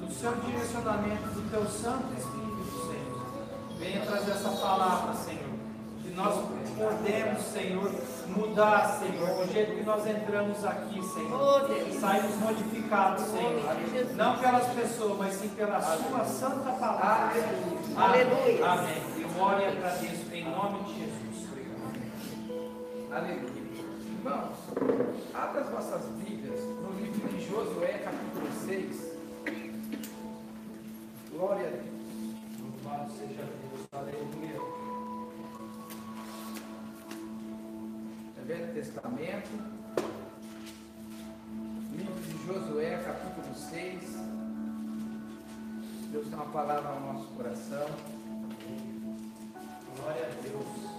no seu direcionamento do teu Santo Espírito, Senhor. Venha trazer essa palavra, Senhor. Que nós podemos, Senhor, mudar, Senhor, do jeito que nós entramos aqui, Senhor. Saímos modificados, Senhor. Não pelas pessoas, mas sim pela sua santa palavra. Aleluia. Amém. Eu oro e agradeço em nome de Jesus. Aleluia. Irmãos, abra as vossas Bíblias no livro de Josué, capítulo 6. Glória a Deus. Louvado seja Deus. Aleluia. É Velho Testamento. Livro de Josué, capítulo 6. Deus tem uma palavra ao nosso coração. Glória a Deus.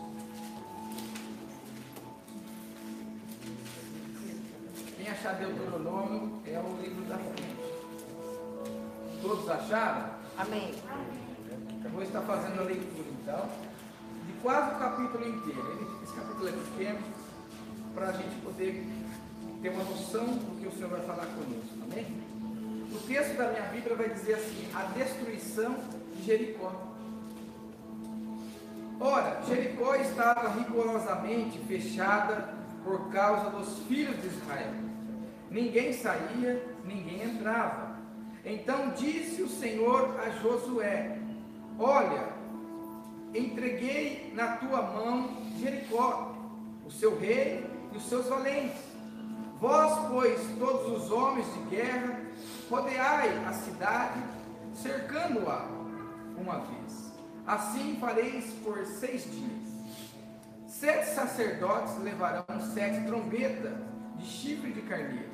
Quem achar Deuteronômio é o livro da frente. Todos acharam? Amém. Eu vou estar fazendo a leitura então, de quase o capítulo inteiro. Esse capítulo é pequeno, para a gente poder ter uma noção do que o Senhor vai falar conosco, amém? O texto da minha Bíblia vai dizer assim: a destruição de Jericó. Ora, Jericó estava rigorosamente fechada por causa dos filhos de Israel. Ninguém saía, ninguém entrava. Então disse o Senhor a Josué: Olha, entreguei na tua mão Jericó, o seu rei e os seus valentes. Vós, pois, todos os homens de guerra, rodeai a cidade, cercando-a uma vez. Assim fareis por seis dias. Sete sacerdotes levarão sete trombetas de chifre de carneiro.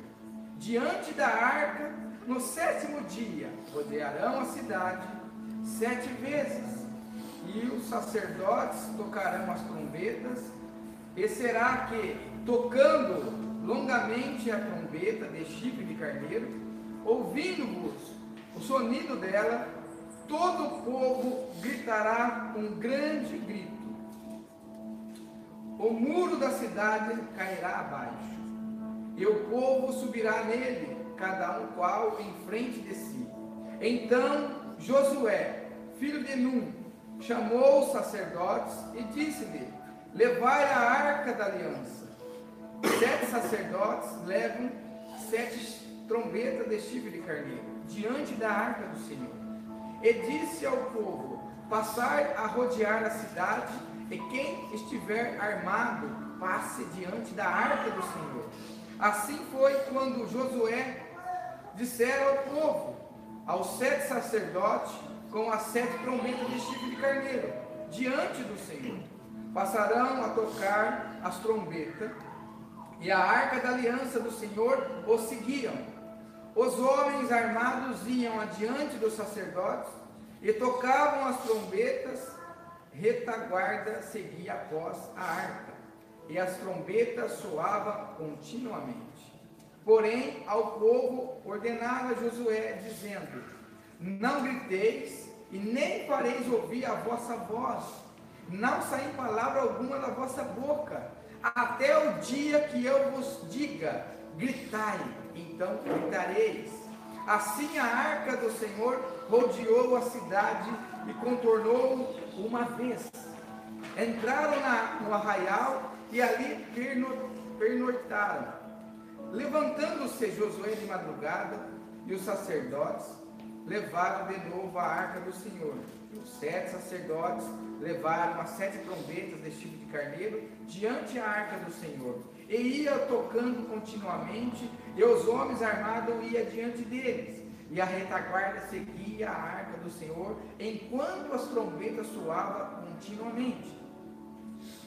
Diante da arca, no sétimo dia, rodearão a cidade sete vezes. E os sacerdotes tocarão as trombetas, e será que, tocando longamente a trombeta de chifre de carneiro, ouvindo-vos o sonido dela, todo o povo gritará com grande grito. O muro da cidade cairá abaixo, e o povo subirá nele, cada um qual em frente de si. Então Josué, filho de Num, chamou os sacerdotes e disse-lhe: Levai a arca da aliança. Sete sacerdotes levam sete trombetas de chifre de carneiro diante da arca do Senhor. E disse ao povo: Passai a rodear a cidade, e quem estiver armado passe diante da arca do Senhor. Assim foi quando Josué disseram ao povo, aos sete sacerdotes, com as sete trombetas de chifre de carneiro, diante do Senhor. Passarão a tocar as trombetas, e a arca da aliança do Senhor os seguiam. Os homens armados iam adiante dos sacerdotes e tocavam as trombetas, retaguarda seguia após a arca, e as trombetas soavam continuamente. Porém, ao povo ordenava Josué, dizendo: Não griteis e nem fareis ouvir a vossa voz, não sair palavra alguma da vossa boca, até o dia que eu vos diga: gritai, então gritareis. Assim a arca do Senhor rodeou a cidade e contornou uma vez. Entraram na, no arraial e ali pernoitaram. Levantando-se Josué de madrugada e os sacerdotes levaram de novo a arca do Senhor. E os sete sacerdotes levaram as sete trombetas de tipo de carneiro diante da arca do Senhor. E ia tocando continuamente, e os homens armados iam diante deles. E a retaguarda seguia a arca do Senhor, enquanto as trombetas soavam continuamente.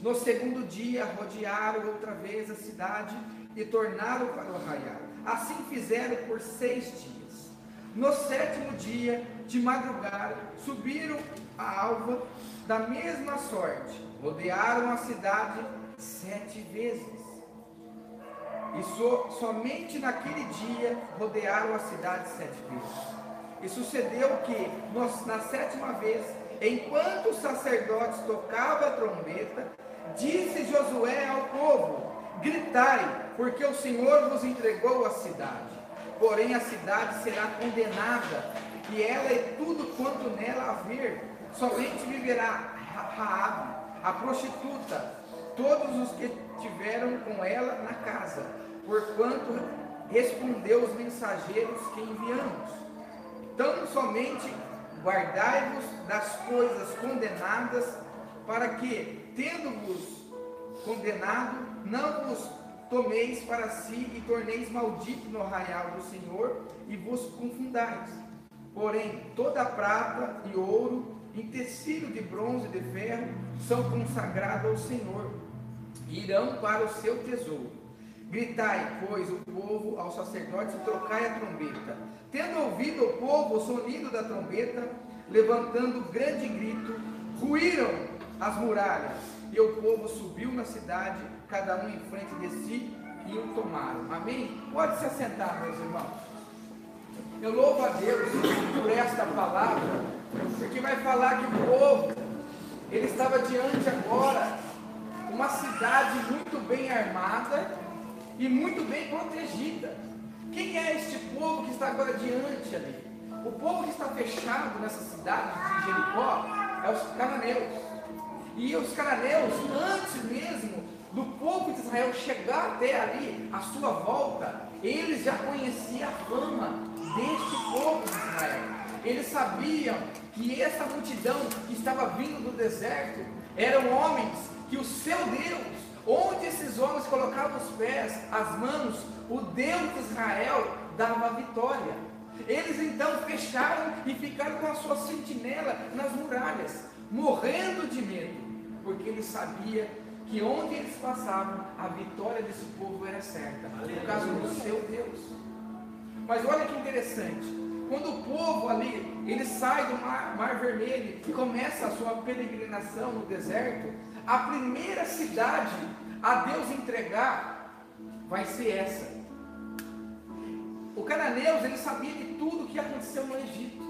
No segundo dia, rodearam outra vez a cidade e tornaram para o arraial. Assim fizeram por seis dias. No sétimo dia, de madrugada, subiram a alva da mesma sorte, rodearam a cidade sete vezes. E so, somente naquele dia rodearam a cidade sete vezes. E sucedeu que, na sétima vez, enquanto os sacerdotes tocavam a trombeta, disse Josué ao povo: Gritai, porque o Senhor vos entregou a cidade. Porém, a cidade será condenada, e ela e tudo quanto nela haver. Somente viverá Raabe, a prostituta, todos os que tiveram com ela na casa, porquanto respondeu os mensageiros que enviamos. Tão somente guardai-vos das coisas condenadas, para que, tendo-vos condenado, não vos tomeis para si e torneis maldito no arraial do Senhor e vos confundais. Porém, toda prata e ouro, em tecido de bronze e de ferro, são consagrados ao Senhor, e irão para o seu tesouro. Gritai, pois, o povo aos sacerdotes e trocai a trombeta. Tendo ouvido o povo o sonido da trombeta, levantando grande grito, ruíram as muralhas, e o povo subiu na cidade, cada um em frente de si, e o tomaram. Amém? Pode se assentar, meus irmãos. Eu louvo a Deus por esta palavra, porque vai falar que o povo, ele estava diante agora, uma cidade muito bem armada, e muito bem protegida. Quem é este povo que está agora diante ali? O povo que está fechado nessa cidade de Jericó é os cananeus. E os cananeus, antes mesmo do povo de Israel chegar até ali, a sua volta, eles já conheciam a fama deste povo de Israel. Eles sabiam que essa multidão que estava vindo do deserto eram homens que o seu Deus Onde esses homens colocavam os pés, as mãos, o Deus de Israel dava vitória. Eles então fecharam e ficaram com a sua sentinela nas muralhas, morrendo de medo, porque eles sabiam que onde eles passavam, a vitória desse povo era certa, por causa do seu Deus. Mas olha que interessante, quando o povo ali, ele sai do mar, mar Vermelho e começa a sua peregrinação no deserto, a primeira cidade a Deus entregar vai ser essa. O cananeus, ele sabia de tudo o que aconteceu no Egito,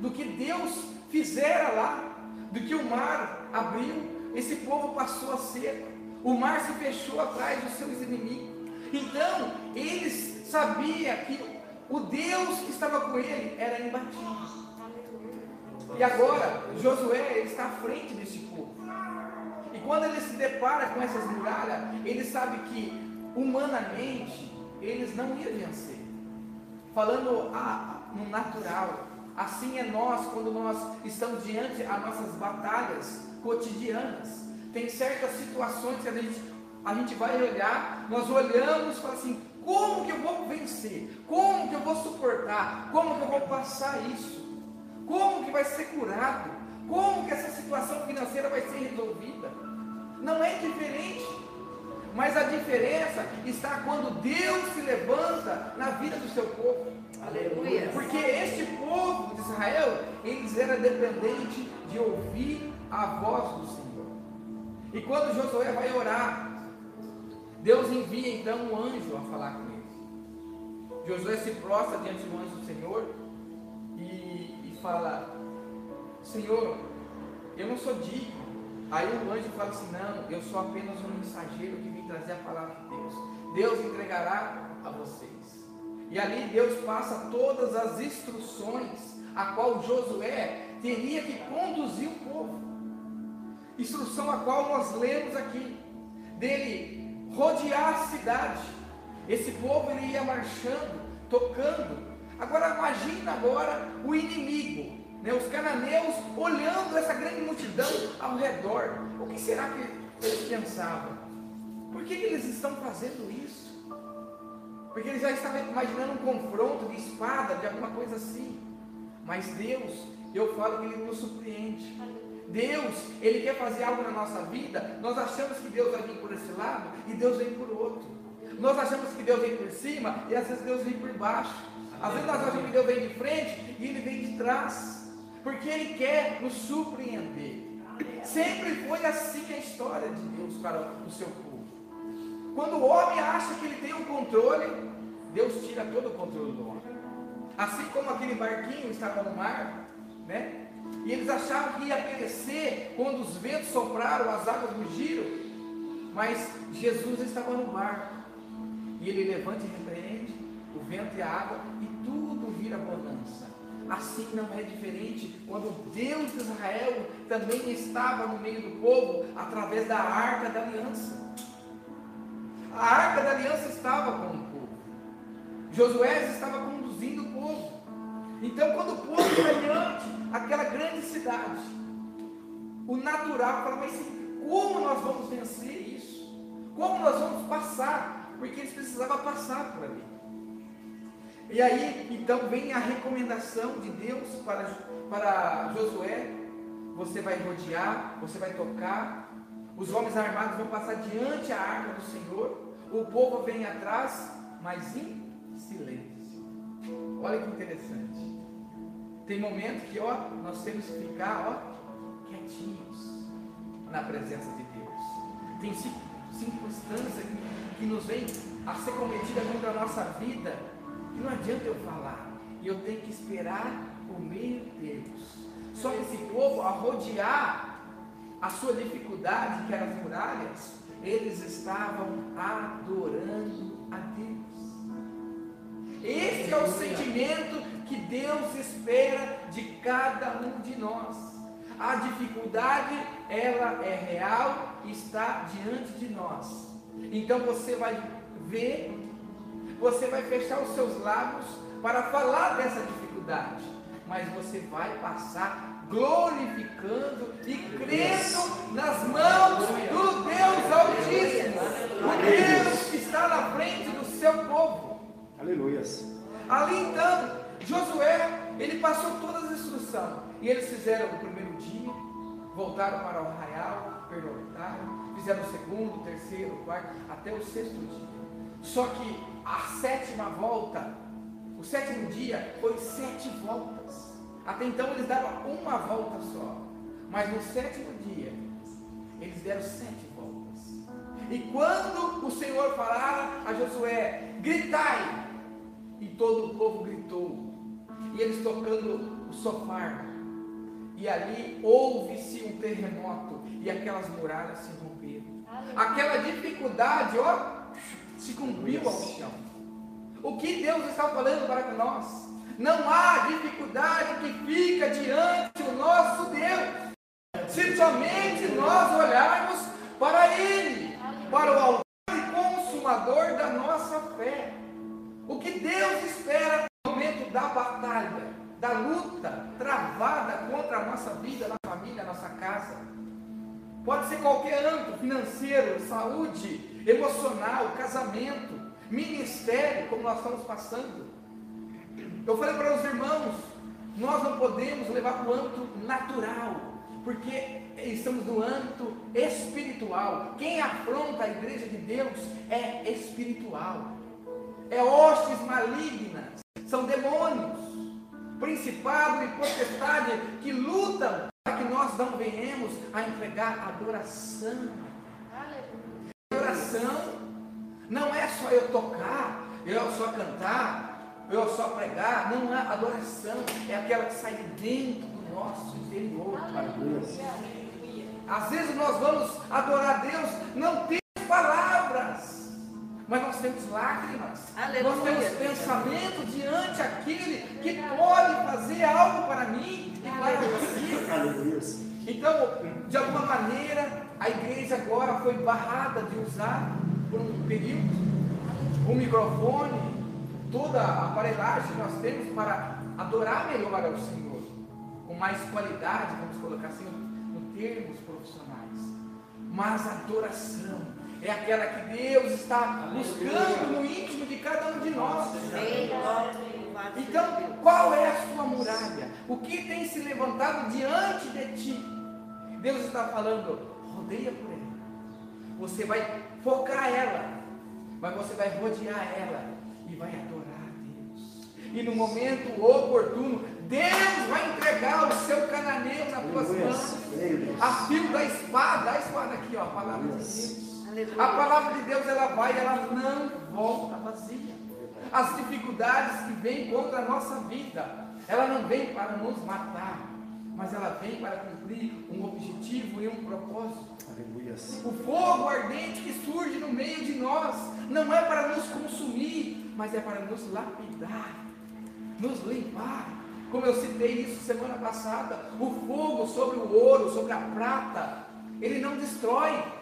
do que Deus fizera lá, do que o mar abriu, esse povo passou a ser, o mar se fechou atrás dos seus inimigos. Então, eles sabiam que o Deus que estava com ele era imbatível. E agora, Josué está à frente desse povo. E quando ele se depara com essas muralhas, ele sabe que humanamente eles não iam vencer. Falando no natural, assim é nós quando nós estamos diante das nossas batalhas cotidianas. Tem certas situações que a gente a gente vai olhar, nós olhamos e falamos assim, como que eu vou vencer? Como que eu vou suportar? Como que eu vou passar isso? Como que vai ser curado? Como que essa situação financeira vai ser resolvida? Não é diferente. Mas a diferença está quando Deus se levanta na vida do seu povo. Aleluia. Porque este povo de Israel, eles eram dependentes de ouvir a voz do Senhor. E quando Josué vai orar, Deus envia então um anjo a falar com ele. Josué se prostra diante do anjo do Senhor e, e fala: Senhor, eu não sou digno. Aí o anjo fala assim: Não, eu sou apenas um mensageiro que vim trazer a palavra de Deus. Deus entregará a vocês. E ali Deus passa todas as instruções a qual Josué teria que conduzir o povo. Instrução a qual nós lemos aqui, dele rodear a cidade. Esse povo ele ia marchando, tocando. Agora imagina agora o inimigo, né, os cananeus olhando essa grande multidão ao redor. O que será que eles pensavam? Por que, que eles estão fazendo isso? Porque eles já estavam imaginando um confronto de espada, de alguma coisa assim. Mas Deus, eu falo que Ele nos surpreende. Deus, Ele quer fazer algo na nossa vida. Nós achamos que Deus vai vir por esse lado e Deus vem por outro. Nós achamos que Deus vem por cima e às vezes Deus vem por baixo. Às vezes nós achamos que Deus vem de frente e Ele vem de trás. Porque Ele quer nos surpreender. Sempre foi assim a história de Deus para o seu povo. Quando o homem acha que ele tem o controle, Deus tira todo o controle do homem. Assim como aquele barquinho estava no mar, né? E eles achavam que ia perecer quando os ventos sopraram, as águas rugiram. Mas Jesus estava no barco. E ele levanta e repreende o vento e a água e tudo vira bonança. Assim não é diferente quando Deus de Israel também estava no meio do povo através da arca da aliança. A arca da aliança estava com o povo. Josué estava conduzindo o povo. Então, quando o povo está diante aquela grande cidade, o natural fala, mas como nós vamos vencer isso? Como nós vamos passar? Porque eles precisavam passar por ali. E aí, então, vem a recomendação de Deus para, para Josué: você vai rodear, você vai tocar, os homens armados vão passar diante a arca do Senhor, o povo vem atrás, mas em silêncio. Olha que interessante. Tem momento que ó, nós temos que ficar ó, quietinhos na presença de Deus. Tem circunstância que, que nos vem a ser cometida contra a nossa vida, que não adianta eu falar, e eu tenho que esperar o meio Deus. Só que esse povo, a rodear a sua dificuldade, que eram as muralhas, eles estavam adorando a Deus. Esse é o sentimento que Deus espera de cada um de nós. A dificuldade, ela é real e está diante de nós. Então você vai ver, você vai fechar os seus lábios para falar dessa dificuldade, mas você vai passar glorificando e crendo nas mãos do Deus Altíssimo, o Deus que está na frente do seu povo. Aleluias. Ali então, Josué, ele passou todas as instruções, e eles fizeram o primeiro dia, voltaram para o arraial, pernoitaram, fizeram o segundo, o terceiro, o quarto, até o sexto dia. Só que a sétima volta, o sétimo dia, foi sete voltas. Até então eles davam uma volta só. Mas no sétimo dia, eles deram sete voltas. E quando o Senhor falara a Josué, gritai! E todo o povo gritou. E eles tocando o sofá. E ali houve-se um terremoto. E aquelas muralhas se romperam. Aquela dificuldade, ó, se cumpriu ao chão. O que Deus está falando para nós? Não há dificuldade que fica diante do nosso Deus. Se somente nós olharmos para Ele, para o autor e consumador da nossa fé. O que Deus espera da batalha, da luta travada contra a nossa vida, na família, nossa casa. Pode ser qualquer âmbito, financeiro, saúde, emocional, casamento, ministério, como nós estamos passando. Eu falei para os irmãos, nós não podemos levar para o âmbito natural, porque estamos no âmbito espiritual. Quem afronta a igreja de Deus é espiritual, é hostes malignas, são demônios, principado e potestade que lutam para que nós não venhamos a entregar adoração. Adoração não é só eu tocar, eu só cantar, eu só pregar, não é adoração, é aquela que sai de dentro do nosso interior. Às vezes nós vamos adorar Deus, não temos palavras, mas nós temos lágrimas, Aleluia. nós temos pensamento diante aquele que pode fazer algo para mim e para você. Então, de alguma maneira, a igreja agora foi barrada de usar por um período o microfone, toda a aparelhagem que nós temos para adorar melhor ao Senhor, com mais qualidade, vamos colocar assim, no termos profissionais. Mas a adoração é aquela que Deus está buscando no íntimo de cada um de nós. Então, qual é a sua muralha? O que tem se levantado diante de ti? Deus está falando, rodeia por ela. Você vai focar ela, mas você vai rodear ela e vai adorar a Deus. E no momento oportuno, Deus vai entregar o seu cananeu nas tuas mãos. A fio da espada, a espada aqui, ó, a palavra de Deus. A palavra de Deus ela vai, ela não volta vazia. As dificuldades que vêm contra a nossa vida, ela não vem para nos matar, mas ela vem para cumprir um objetivo e um propósito. Aleluia. O fogo ardente que surge no meio de nós não é para nos consumir, mas é para nos lapidar, nos limpar. Como eu citei isso semana passada, o fogo sobre o ouro, sobre a prata, ele não destrói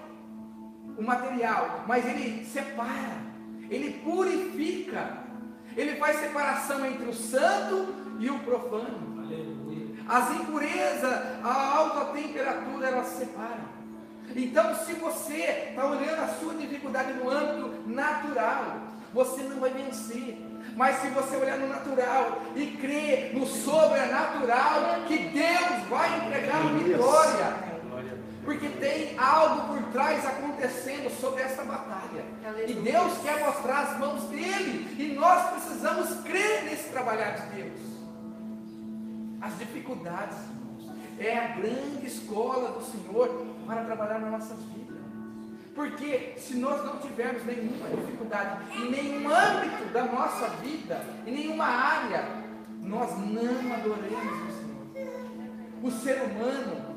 o material, mas ele separa, ele purifica, ele faz separação entre o santo e o profano. Aleluia. As impurezas, a alta temperatura, ela separa. Então, se você está olhando a sua dificuldade no âmbito natural, você não vai vencer. Mas se você olhar no natural e crer no sobrenatural, que Deus vai entregar a vitória. Porque tem algo por trás acontecendo sobre essa batalha. E Deus quer mostrar as mãos dele. E nós precisamos crer nesse trabalhar de Deus. As dificuldades, é a grande escola do Senhor para trabalhar nas nossas vidas. Porque se nós não tivermos nenhuma dificuldade em nenhum âmbito da nossa vida, em nenhuma área, nós não adoremos o Senhor. O ser humano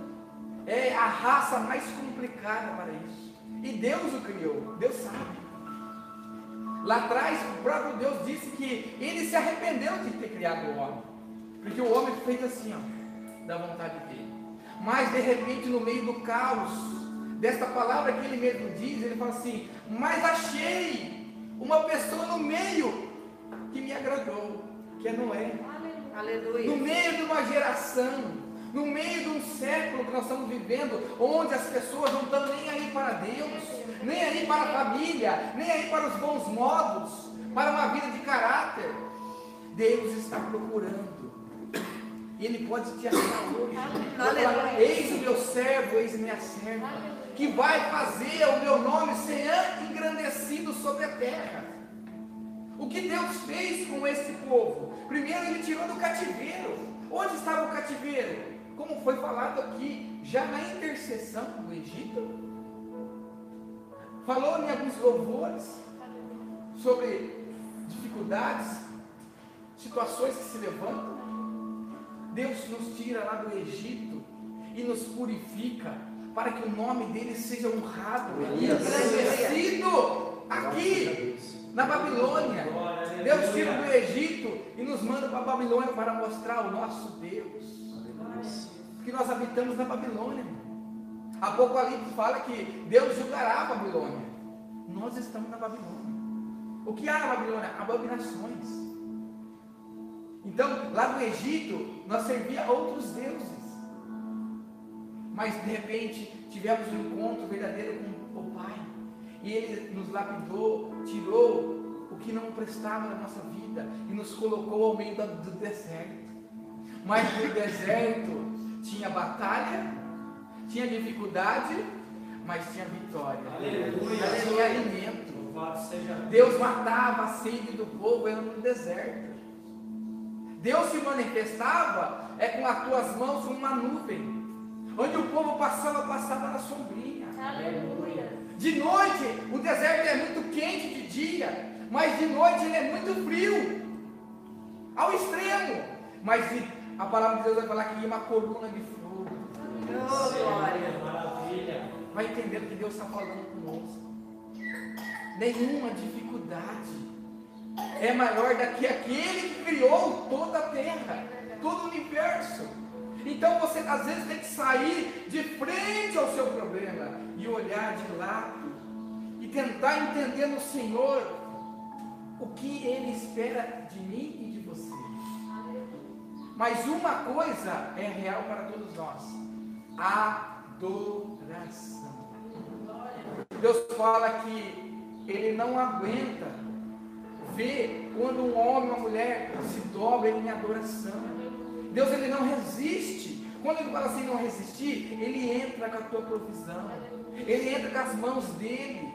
é a raça mais complicada para isso. E Deus o criou, Deus sabe. Lá atrás, o próprio Deus disse que ele se arrependeu de ter criado o homem. Porque o homem fez assim, ó, da vontade dele. Mas de repente, no meio do caos, desta palavra que ele mesmo diz, ele fala assim: Mas achei uma pessoa no meio que me agradou, que é Noé. Aleluia. No meio de uma geração, no meio de um século que nós estamos vivendo, onde as pessoas não estão nem aí para Deus, nem aí para a família, nem aí para os bons modos, para uma vida de caráter. Deus está procurando e Ele pode te achar hoje. Falar, eis o meu servo, eis minha serva, que vai fazer o meu nome ser engrandecido sobre a terra. O que Deus fez com esse povo? Primeiro Ele tirou do cativeiro. Onde estava o cativeiro? Como foi falado aqui, já na intercessão do Egito. Falou em alguns louvores sobre dificuldades, situações que se levantam. Deus nos tira lá do Egito e nos purifica para que o nome dele seja honrado e engrandecido aqui na Babilônia. Deus tira do Egito e nos manda para a Babilônia para mostrar o nosso Deus. Que nós habitamos na Babilônia. Apocalipse fala que Deus julgará a Babilônia. Nós estamos na Babilônia. O que há na Babilônia? Abominações então, lá no Egito, nós servia a outros deuses. Mas de repente tivemos um encontro verdadeiro com o Pai. e Ele nos lapidou, tirou o que não prestava na nossa vida e nos colocou ao meio do deserto. Mas no deserto tinha batalha, tinha dificuldade, mas tinha vitória. Aleluia. Tinha alimento. Deus matava a sede do povo, era no deserto. Deus se manifestava é com as tuas mãos como uma nuvem. Onde o povo passava, passava na sombrinha. Aleluia. De noite, o deserto é muito quente de dia, mas de noite ele é muito frio. Ao extremo. Mas a palavra de Deus vai falar que ia uma coluna de fogo. Oh, glória. Maravilha. Vai entender o que Deus está falando conosco. Nenhuma dificuldade é maior do que aquele que criou toda a terra, todo o universo. Então você às vezes tem que sair de frente ao seu problema e olhar de lado e tentar entender no Senhor o que Ele espera de mim. Mas uma coisa é real para todos nós: adoração. Deus fala que Ele não aguenta ver quando um homem ou uma mulher se dobra em adoração. Deus ele não resiste. Quando ele fala assim não resistir, ele entra com a tua provisão. Ele entra com as mãos dele.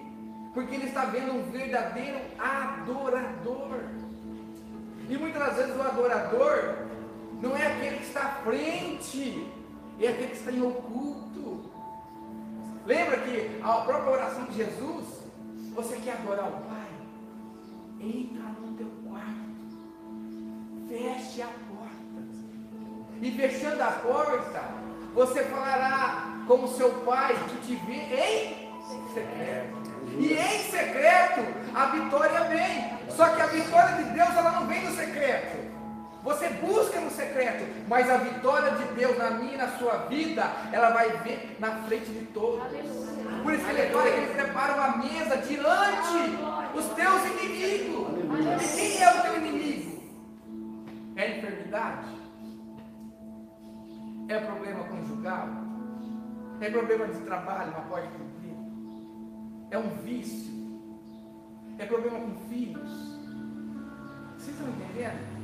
Porque ele está vendo um verdadeiro adorador. E muitas vezes o adorador não é aquele que está à frente, é aquele que está em oculto. Lembra que a própria oração de Jesus, você quer adorar o Pai? Entra no teu quarto, feche a e fechando a porta, você falará como seu pai que te vê em secreto. E em secreto a vitória vem. Só que a vitória de Deus ela não vem no secreto. Você busca no secreto, mas a vitória de Deus na minha e na sua vida, ela vai vir na frente de todos. Por isso que ele fala que ele prepara uma mesa diante os teus inimigos. E quem é o teu inimigo? É a enfermidade? É problema conjugal? É problema de trabalho, não pode cumprir? É um vício? É problema com filhos? Vocês estão entendendo?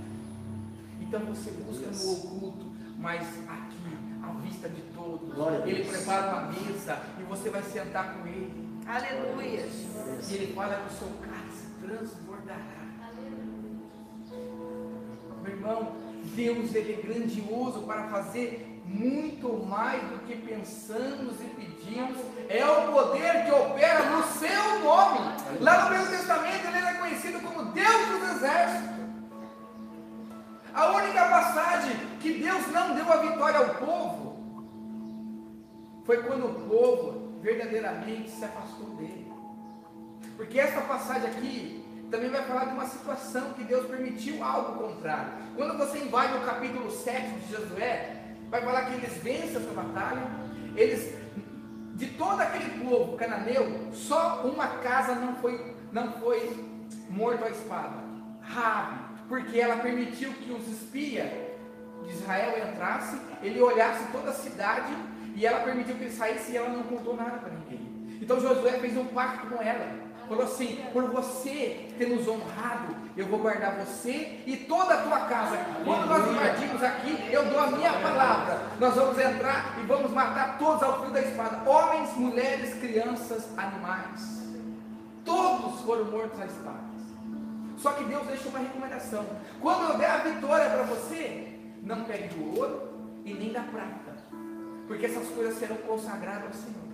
Então você busca no oculto, mas aqui, à vista de todos, ele prepara uma mesa e você vai sentar com ele. Aleluia. E ele fala que o seu cálice transbordará. Meu irmão, Deus ele é grandioso para fazer muito mais do que pensamos e pedimos, é o poder que opera no seu nome. Lá no Velho Testamento ele é conhecido como Deus dos exércitos. A única passagem que Deus não deu a vitória ao povo foi quando o povo verdadeiramente se afastou dele. Porque essa passagem aqui também vai falar de uma situação que Deus permitiu algo contrário. Quando você invade o capítulo 7 de Josué, vai falar que eles vencem essa batalha, eles, de todo aquele povo cananeu, só uma casa não foi, não foi morto à espada, Rabi, porque ela permitiu que os espias de Israel entrassem, ele olhasse toda a cidade, e ela permitiu que ele saísse e ela não contou nada para ninguém. Então Josué fez um pacto com ela. Falou assim: por você ter nos honrado, eu vou guardar você e toda a tua casa. Quando nós invadimos aqui, eu dou a minha palavra. Nós vamos entrar e vamos matar todos ao fio da espada: homens, mulheres, crianças, animais. Todos foram mortos à espada. Só que Deus deixou uma recomendação: quando eu der a vitória para você, não pegue do ouro e nem da prata, porque essas coisas serão consagradas ao Senhor.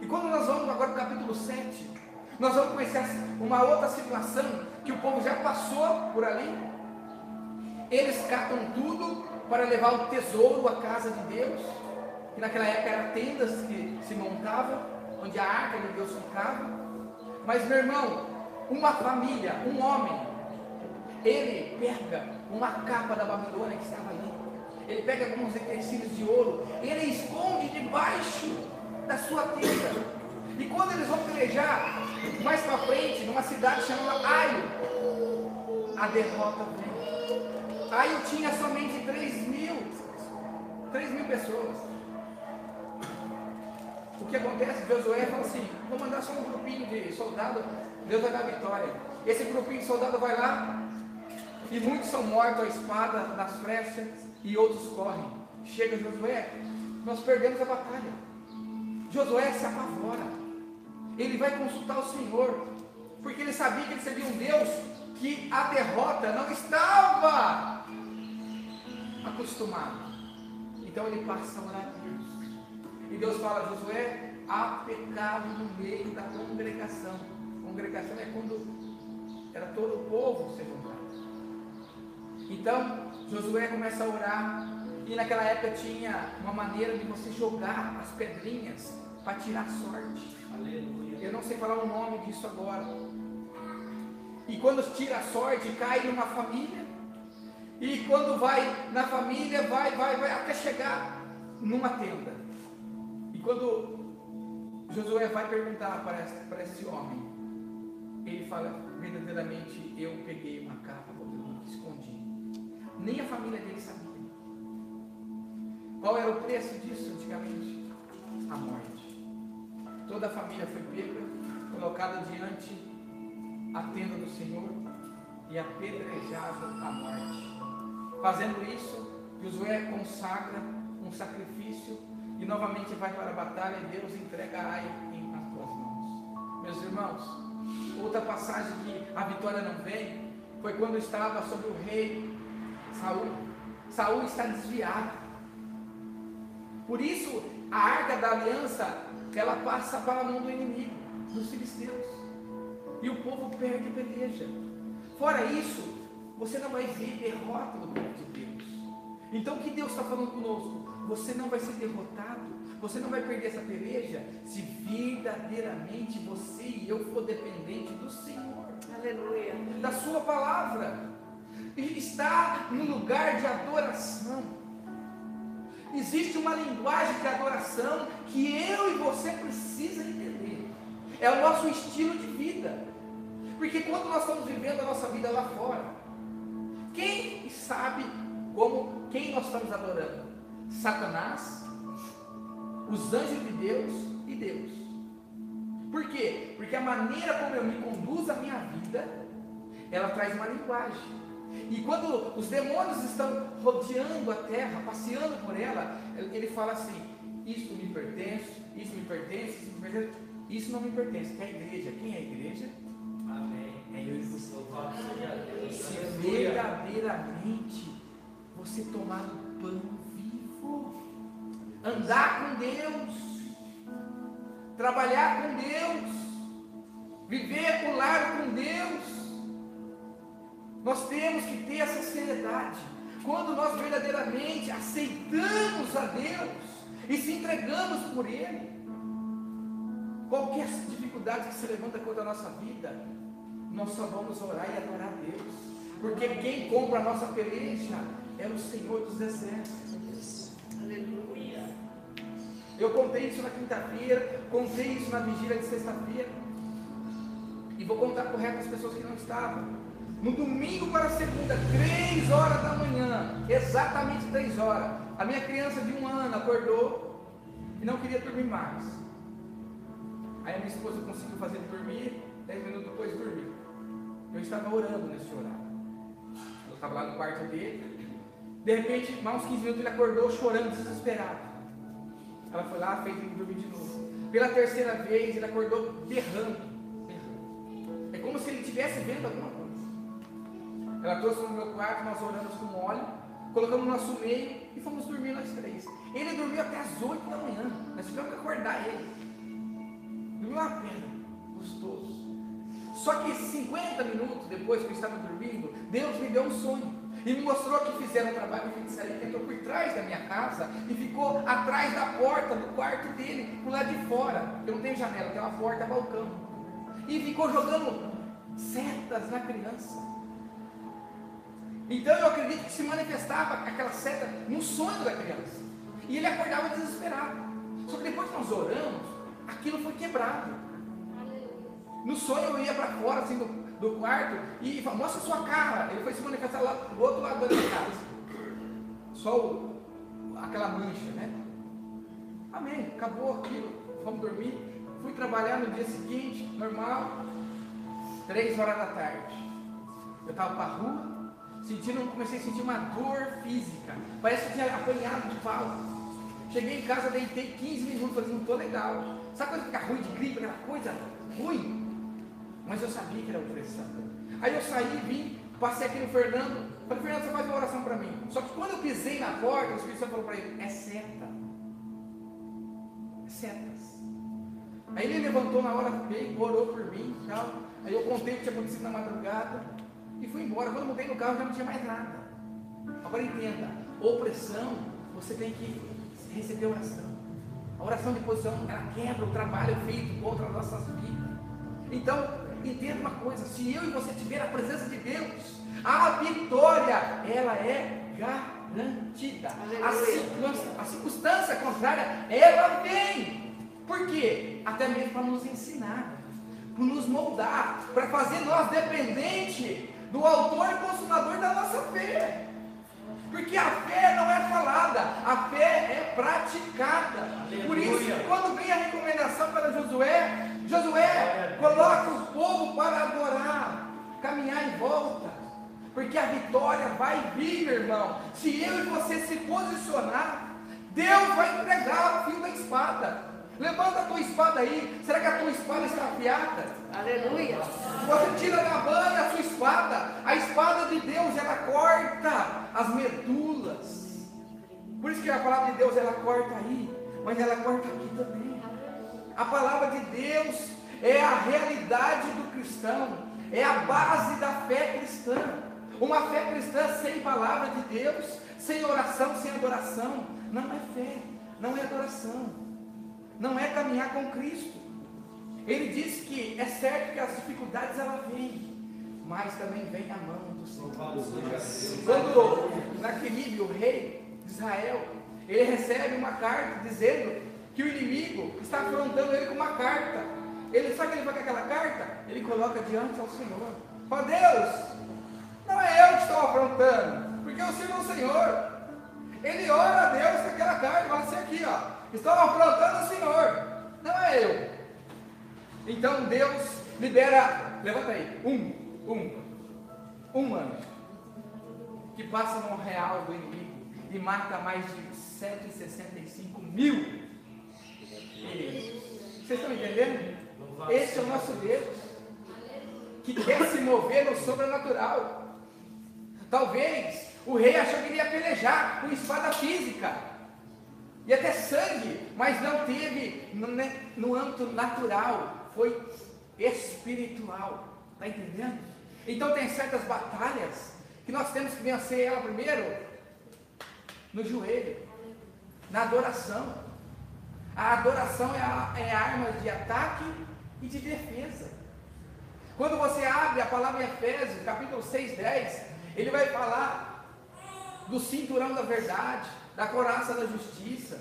E quando nós vamos agora para o capítulo 7, nós vamos conhecer uma outra situação que o povo já passou por ali. Eles catam tudo para levar o tesouro à casa de Deus, que naquela época eram tendas que se montavam, onde a arca de Deus ficava. Mas meu irmão, uma família, um homem, ele pega uma capa da Babilônia que estava ali, ele pega alguns utensílios de ouro, ele esconde debaixo da sua tenda. E quando eles vão pelejar mais para frente, numa cidade chamada Aio, a derrota vem. Aio tinha somente 3 mil, 3 mil pessoas. o que acontece? Josué fala assim: vou mandar só um grupinho de soldado, Deus vai dar vitória. Esse grupinho de soldado vai lá, e muitos são mortos à espada, nas flechas, e outros correm. Chega Josué, nós perdemos a batalha. Josué se apavora. Ele vai consultar o Senhor, porque ele sabia que ele servia um Deus que a derrota não estava acostumado. Então ele passa a orar a Deus. E Deus fala, Josué, há pecado no meio da congregação. Congregação é quando era todo o povo se juntava. Então, Josué começa a orar. E naquela época tinha uma maneira de você jogar as pedrinhas para tirar sorte. Aleluia. Eu não sei falar o nome disso agora. E quando tira a sorte, cai numa família. E quando vai na família, vai, vai, vai até chegar numa tenda. E quando Josué vai perguntar para esse, para esse homem, ele fala verdadeiramente: Eu peguei uma capa, escondi. Nem a família dele sabia. Qual era o preço disso antigamente? A morte. Toda a família foi pega, colocada diante a tenda do Senhor e apedrejada à morte. Fazendo isso, Josué consagra um sacrifício e novamente vai para a batalha e Deus entrega Ai nas tuas mãos. Meus irmãos, outra passagem que a vitória não vem foi quando estava sobre o rei Saul. Saul está desviado. Por isso, a arca da aliança, ela passa para a mão do inimigo, dos filisteus. E o povo perde a peleja. Fora isso, você não vai ver derrota do povo de Deus. Então o que Deus está falando conosco? Você não vai ser derrotado, você não vai perder essa peleja se verdadeiramente você e eu for dependente do Senhor. Aleluia. Da sua palavra. Está no lugar de adoração. Existe uma linguagem de adoração que eu e você precisa entender. É o nosso estilo de vida. Porque quando nós estamos vivendo a nossa vida lá fora, quem sabe como quem nós estamos adorando? Satanás, os anjos de Deus e Deus. Por quê? Porque a maneira como eu me conduzo a minha vida, ela traz uma linguagem. E quando os demônios estão rodeando a terra, passeando por ela, ele fala assim: Isso me pertence, isso me pertence, isso me pertence, isso não me pertence. Que é a igreja? Quem é a igreja? Amém. É eu e você. Se verdadeiramente você tomar o pão andar com Deus, trabalhar com Deus, viver o lar com Deus, nós temos que ter essa seriedade. Quando nós verdadeiramente aceitamos a Deus e se entregamos por Ele, qualquer dificuldade que se levanta contra a nossa vida, nós só vamos orar e adorar a Deus. Porque quem compra a nossa peleja é o Senhor dos Exércitos. Aleluia. Eu contei isso na quinta-feira, contei isso na vigília de sexta-feira. E vou contar para o pessoas que não estavam. No domingo para segunda, três horas da manhã, exatamente três horas, a minha criança de um ano acordou e não queria dormir mais. Aí a minha esposa conseguiu fazer dormir, dez minutos depois dormiu. Eu estava orando nesse horário. Eu estava lá no quarto dele. De repente, mais uns 15 minutos, ele acordou chorando, desesperado. Ela foi lá, fez ele dormir de novo. Pela terceira vez, ele acordou berrando. É como se ele estivesse vendo alguma coisa. Ela trouxe no meu quarto, nós oramos com óleo, colocamos no nosso meio e fomos dormir nós três. Ele dormiu até as 8 da manhã. Nós tivemos que acordar ele. Dormiu uma pedra, gostoso. Só que 50 minutos depois que eu estava dormindo, Deus me deu um sonho. E me mostrou que fizeram um trabalho de feitiçaria que entrou por trás da minha casa e ficou atrás da porta do quarto dele, por lado de fora. Eu não tenho janela, tem uma porta balcão. E ficou jogando setas na criança. Então eu acredito que se manifestava aquela seta no sonho da criança. E ele acordava desesperado. Só que depois que nós oramos, aquilo foi quebrado. No sonho eu ia para fora assim do, do quarto e mostra sua cara. Ele foi se manifestar lá do outro lado da casa. Só o, aquela mancha, né? Amém. Acabou aquilo. fomos dormir. Fui trabalhar no dia seguinte, normal, três horas da tarde. Eu estava para rua, sentindo, comecei a sentir uma dor física. Parece que tinha apanhado de pau. Cheguei em casa, deitei 15 minutos, falei, não estou legal. Sabe quando fica ruim de gripe, aquela coisa ruim? Mas eu sabia que era opressão. Aí eu saí, vim, passei aqui no Fernando, falei, Fernando, você faz uma oração para mim. Só que quando eu pisei na porta, o Espírito Santo falou para ele, é seta. É setas. Aí ele levantou na hora, veio, orou por mim tal. Aí eu contei o que tinha acontecido na madrugada e fui embora. Quando eu montei no carro já não tinha mais nada. Agora entenda, opressão, você tem que receber oração. A oração de posição, ela quebra o trabalho feito contra as nossas vidas. Então, entenda uma coisa, se eu e você tiver a presença de Deus, a vitória, ela é garantida. A circunstância, a circunstância contrária, ela vem. Por quê? Até mesmo para nos ensinar, para nos moldar, para fazer nós dependente do autor e consumador da nossa fé. Porque a fé não é falada, a fé é praticada. Aleluia. Por isso, quando vem a recomendação para Josué, Josué coloca o povo para adorar, caminhar em volta. Porque a vitória vai vir, meu irmão. Se eu e você se posicionar, Deus vai entregar o fio da espada. Levanta a tua espada aí. Será que a tua espada está afiada? Aleluia. Você tira da banha a sua espada. A espada de Deus, ela corta as medulas. Por isso que a palavra de Deus, ela corta aí. Mas ela corta aqui também. A palavra de Deus é a realidade do cristão. É a base da fé cristã. Uma fé cristã sem palavra de Deus, sem oração, sem adoração, não é fé, não é adoração não é caminhar com Cristo. Ele diz que é certo que as dificuldades elas vêm, mas também vem a mão do Senhor. Quando Naquilibe, o rei de Israel, ele recebe uma carta dizendo que o inimigo está afrontando ele com uma carta. Ele sabe que ele vai com aquela carta? Ele coloca diante ao Senhor. Fala, Deus, não é eu que estou afrontando, porque eu sirvo o Senhor. Ele ora a Deus com aquela carta, fala assim aqui, ó. Estão afrontando o Senhor, não é eu. Então Deus libera, levanta aí, um, um, um ano, que passa no real do inimigo e mata mais de 165 mil. vocês estão entendendo? Esse é o nosso Deus, que quer se mover no sobrenatural. Talvez o rei achou que ele ia pelejar com espada física e até sangue, mas não teve no, né, no âmbito natural, foi espiritual. Está entendendo? Então tem certas batalhas que nós temos que vencer ela primeiro no joelho, na adoração. A adoração é a, é a arma de ataque e de defesa. Quando você abre a palavra em Efésios, capítulo 6, 10, ele vai falar do cinturão da verdade da coraça da justiça.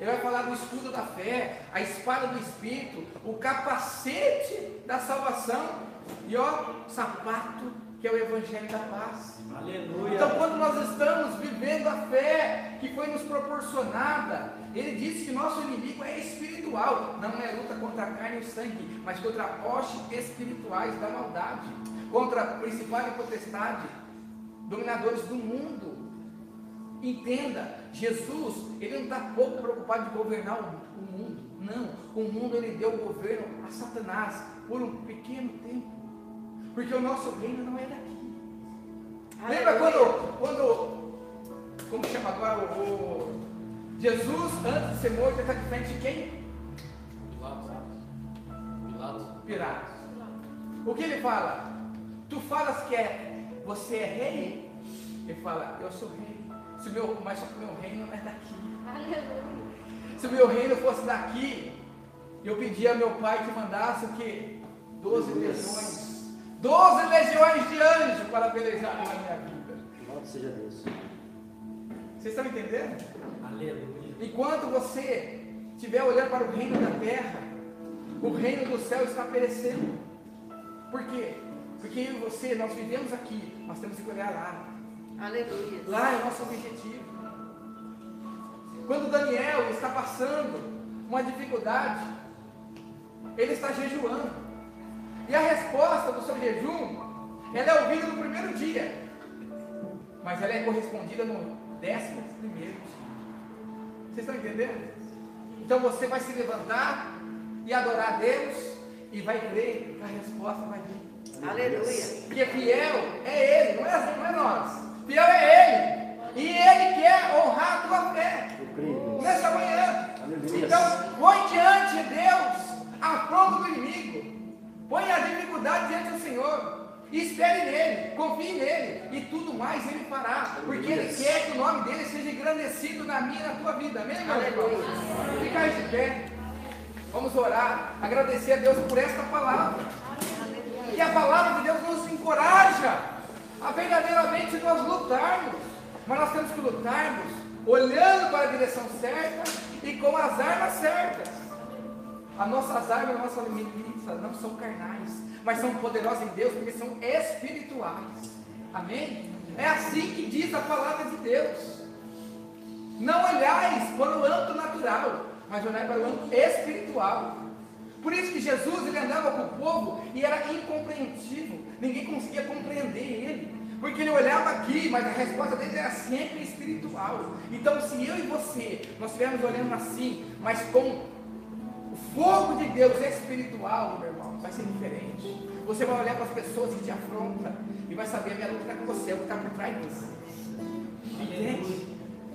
Ele vai falar do escudo da fé, a espada do Espírito, o capacete da salvação e ó, sapato que é o Evangelho da paz. Aleluia. Então, quando nós estamos vivendo a fé que foi nos proporcionada, ele disse que nosso inimigo é espiritual, não é luta contra a carne e o sangue, mas contra hostes espirituais da maldade, contra principal e potestade, dominadores do mundo Entenda, Jesus, ele não está pouco preocupado de governar o, o, mundo. Não, o mundo ele deu o governo a Satanás por um pequeno tempo. Porque o nosso reino não é daqui. Lembra quando, quando, como chama agora o, o Jesus, antes de ser morto, está de frente de quem? Pilatos. Pilatos. O que ele fala? Tu falas que é, você é rei? Ele fala, eu sou rei. Se o meu, mas só que o meu reino não é daqui. Aleluia. Se o meu reino fosse daqui, eu pedia ao meu pai que mandasse o quê? Doze legiões. Doze legiões de anjos para pelejar na minha vida. Louvado seja Deus. Vocês estão entendendo? Aleluia. Enquanto você estiver olhando para o reino da terra, o reino do céu está perecendo. Por quê? Porque eu e você, nós vivemos aqui, nós temos que olhar lá. Aleluia. Lá é o nosso objetivo. Quando Daniel está passando uma dificuldade, ele está jejuando. E a resposta do seu jejum, ela é ouvida no primeiro dia, mas ela é correspondida no décimo primeiro dia. Vocês estão entendendo? Então você vai se levantar e adorar a Deus e vai crer que a resposta vai vir. Aleluia. Porque fiel é Ele, não é, não é nós. Fiel é Ele. E Ele quer honrar a tua fé nessa manhã. Aleluia. Então, põe diante de Deus a afronta do inimigo. Põe a dificuldade diante do Senhor. Espere nele, confie nele. E tudo mais ele fará. Porque ele quer que o nome dele seja engrandecido na minha e na tua vida. Amém, meu irmão? Ficar de pé. Vamos orar. Agradecer a Deus por esta palavra. Que a palavra de Deus nos encoraja a verdadeiramente nós lutarmos. Mas nós temos que lutarmos olhando para a direção certa e com as armas certas. As nossas armas, a nossa não são carnais, mas são poderosas em Deus porque são espirituais. Amém? É assim que diz a palavra de Deus. Não olhais para o âmbito natural, mas olhai para o âmbito espiritual. Por isso que Jesus ele andava com o povo e era incompreensível. Ninguém conseguia compreender ele. Porque ele olhava aqui, mas a resposta dele era sempre espiritual. Então, se eu e você, nós estivermos olhando assim, mas com fogo de Deus espiritual, meu irmão, vai ser diferente. Você vai olhar para as pessoas que te afrontam e vai saber a minha luta está com você, eu vou estar por trás disso. Entende?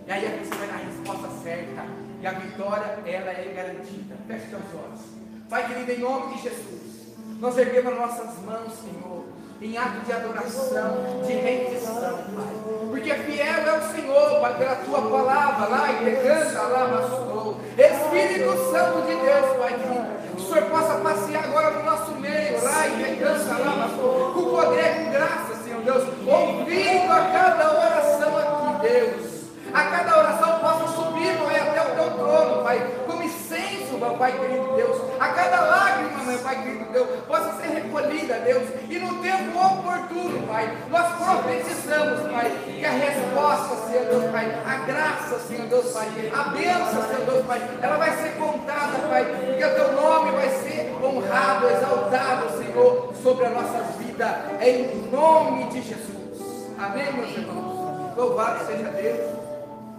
E aí é que você vai dar a resposta certa. E a vitória, ela é garantida. Feche seus olhos. Pai querido, em nome de Jesus, nós erguemos nossas mãos, Senhor, em ato de adoração, de rendição, Pai. Porque fiel é o Senhor, Pai, pela tua palavra, lá e pegando lá, Massurou. Espírito Santo de Deus, Pai querido. Que o Senhor possa passear agora no nosso meio, lá e pegando lá, Massurou. Com poder, com graça, Senhor Deus. Ouvindo a cada oração aqui, Deus. A cada oração possa subir, Pai, até o teu trono, Pai, como incenso, meu Pai querido Deus. A cada lágrima, meu Pai querido Deus, possa ser recolhida, Deus. E no tempo oportuno, Pai, nós profetizamos, Pai, que a resposta, Senhor Deus, Pai, a graça, Senhor Deus, Pai, a bênção, Senhor Deus, Pai, ela vai ser contada, Pai, porque o teu nome vai ser honrado, exaltado, Senhor, sobre a nossa vida, em nome de Jesus. Amém, meus irmãos? Louvado seja Deus.